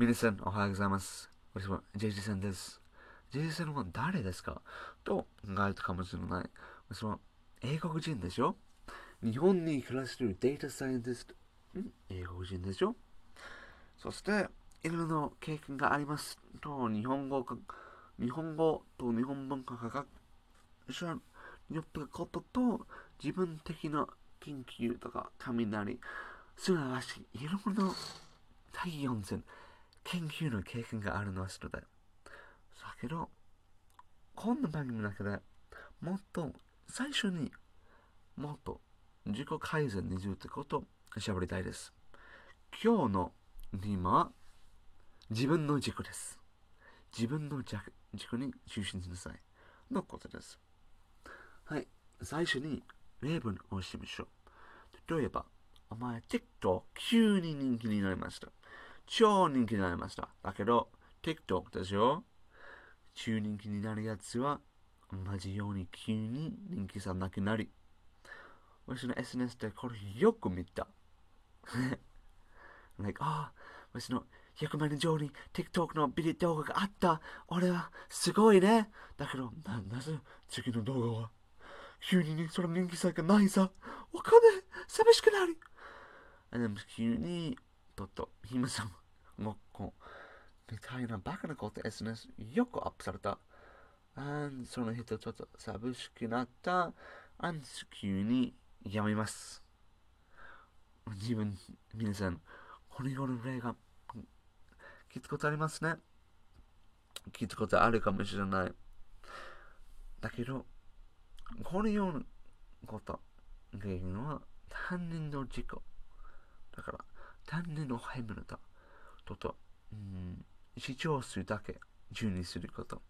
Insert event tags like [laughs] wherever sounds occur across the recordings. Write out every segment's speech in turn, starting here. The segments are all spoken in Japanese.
皆さん、おはようございます。私は JJ さんです。JJ さんは誰ですか？と考えるかもしれない。私は英国人でしょ？日本に暮らしているデータサイエンティスト、ん？英国人でしょ？そして、いろいろな経験がありますと、日本語か、日本語と日本文化が知らんよったことと、自分的な研究とか、雷、すなわち、いろいろな第4戦、研究の経験があるのはそれで。だけど、こんな番組の中でもっと最初にもっと自己改善についてことを喋りたいです。今日のテーマは自分の軸です。自分の軸に中心しなさい。のことです。はい。最初に例文をしましょう。例えば、お前 TikTok 急に人気になりました。超人気になりました。だけど、TikTok でしょ？中人気になるやつは、同じように急に人気さなくなり、私の SNS でこれよく見た。[laughs] like, ああ、私の100万人以上に TikTok のビデオ動画があった。俺はすごいね。だけど、な、なぜ？次の動画は？急にねその人気さがないさ。わかんない。寂しくなる。でも急に、とっと、ひまさん、もうこう、みたいなバカなこと SNS よくアップされた。あその人ちょっと寂しくなった。あん急にやめます。自分、皆さん、このような例が、聞いたことありますね。聞いたことあるかもしれない。だけど、このようなこと、原因は、他人の事故。だから、他人のハイムだとと、うん、主張するだけ、順にすること。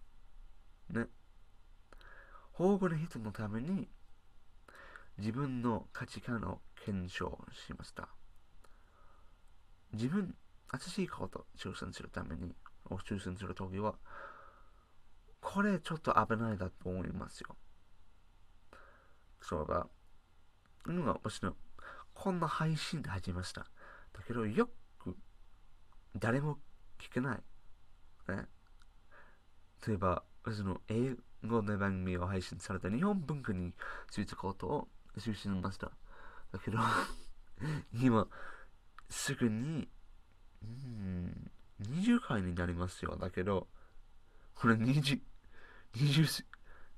ね。保護の人のために、自分の価値観を検証しました。自分、新しいことを挑戦するために、を挑戦するときは、これちょっと危ないだと思いますよ。そうだ。今が私のこんな配信で始めました。だけど、よく誰も聞けない。ね。例えば、私の英語の番組を配信された日本文化についてことを中心しました。だけど、今、すぐに、うん、20回になりますよ。だけど、これ20、20、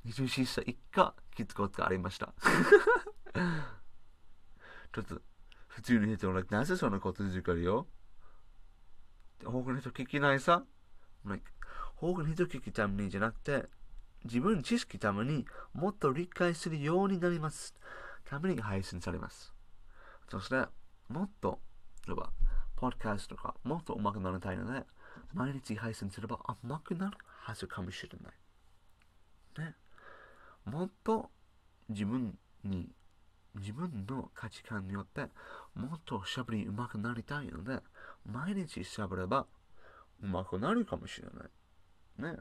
24歳以下聞くことがありました。[laughs] ちょっと、普通の人は、like, なぜそんなこと言うかよ他の人聞きないさ、like, 他の人聞くためにじゃなくて、自分の知識ためにもっと理解するようになります。ために配信されます。そして、もっと、例えば、ポッドキャストとか、もっと上手くなりたいので、毎日配信すれば上手くなるはずかもしれない。ね。もっと自分に、自分の価値観によって、もっと喋り上手くなりたいので、毎日喋れば上手くなるかもしれない。ね。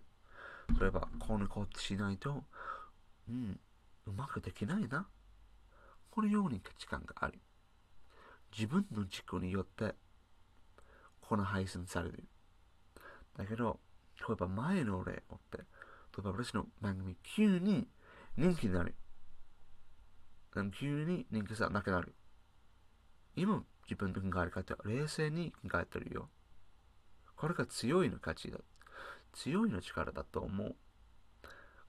例えば、このことしないと、うん、うまくできないな。このように価値観がある。自分の軸によって、この配信される。だけど、例えば前の例をって、例えば私の番組急に人気になる。急に人気さなくなる。今、自分の考え方は、冷静に考えてるよ。これが強いの価値だ。強いの力だと思う。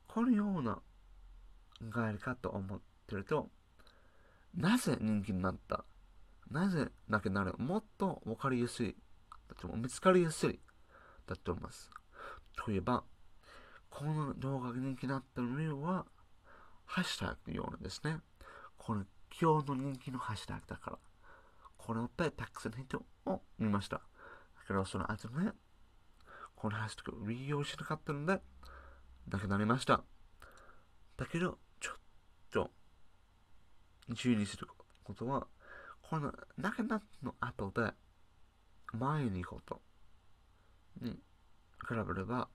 このような考え方を持ってると、なぜ人気になった？なぜなくなる？もっとわかりやすい。だと見つかりやすい。だと思います。例えば、この動画が人気になった理由は、ハッシュタグのようなんですね。この今日の人気のハッシュタグだから。これをたくさんの人を見ました。だけど、その後ね、このハッシュタグを利用しなかったので、なくなりました。だけど、ちょっと、注意することは、このなくなったの後で、前に行こうとに比べれば、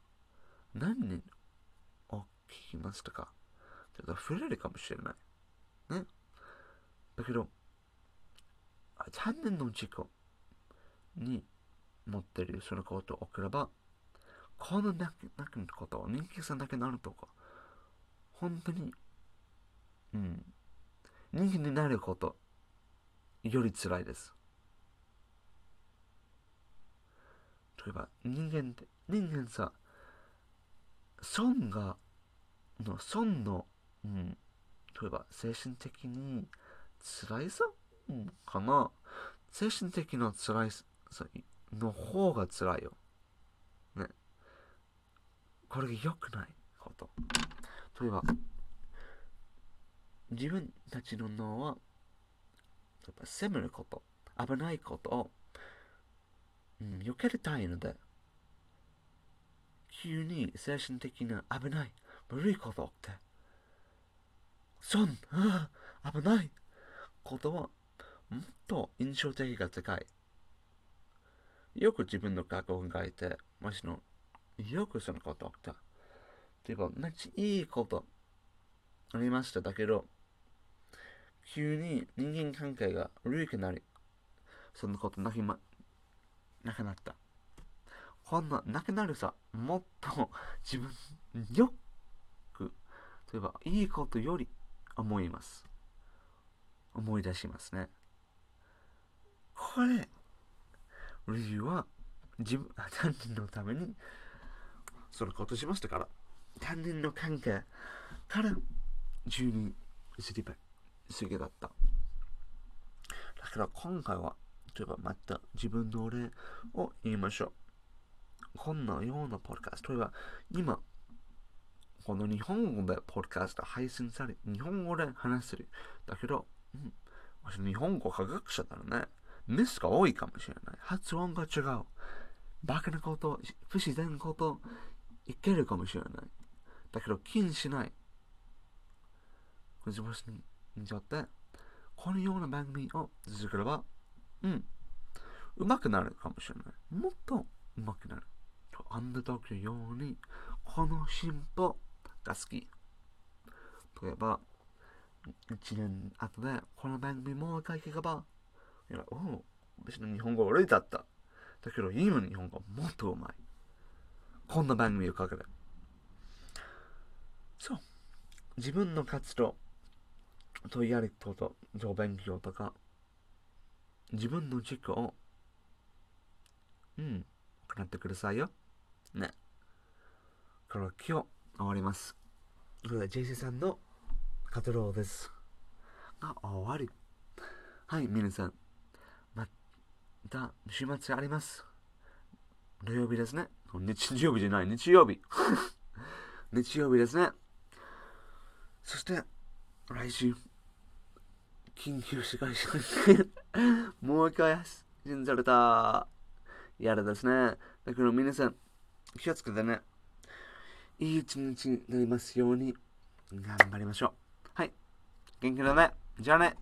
何人を聞きましたかちょっと増えるかもしれない。ね。だけど、単年の事故に持ってるそのことを送れば、このなくなくのことを人間さんだけなるとか、本当に、うん、人間になること、より辛いです。例えば、人間って、人間さ、損が、の、損の、うん、例えば、精神的に辛いさ、うん、かな？精神的な辛いさの方が辛いよ。ね。これが良くない？こと。例えば、自分たちの脳は、やっぱ責めること、危ないことを、うん、避けたいので、急に精神的な危ない、悪いこと起きて、そん、危ないことは、もっと印象的が高い。よく自分の過去を考えて、もしの、よくそのこと起きた。例えば、めっちゃいいことありました。だけど、急に人間関係が悪くなり、そんなことなく,、ま、なくなった。こんな、なくなるさ、もっと自分、よく、例えば、いいことより思います。思い出しますね。これ、理由は、自分、他人のために、そのことしましたから、他人の関係から住人すればすげだった。だから今回は、例えばまた自分のお礼を言いましょう。こんなようなポッドキャスト。例えば今、この日本語でポッドキャスト配信され、日本語で話せる。だけど、うん、私日本語科学者だらね、ミスが多いかもしれない。発音が違う。バカなこと、不自然なこと、いけるかもしれない。だけど気にしない。自分にちゃって、このような番組を続ければ、うん、うまくなるかもしれない。もっとうまくなる。あんな時のように、この進歩が好き。例えば、1年後でこの番組もう一回聞けば、いや、おお、別に日本語悪いだった。だけど今の日本語もっとうまい。こんな番組をかけて。そう。自分の活動、とやること、上勉強とか、自分の軸を、うん、行ってくださいよ。ね。これは今日終わります。これは JC さんの活動です。が終わり。はい、皆さん。また、週末あります。土曜日ですね。日曜日じゃない、日曜日。[laughs] 日曜日ですね。そして、来週、緊急事態宣言 [laughs] もう一回信された。やだですね。だから皆さん、気をつけてね。いい一日になりますように、頑張りましょう。はい。元気だね。じゃあね。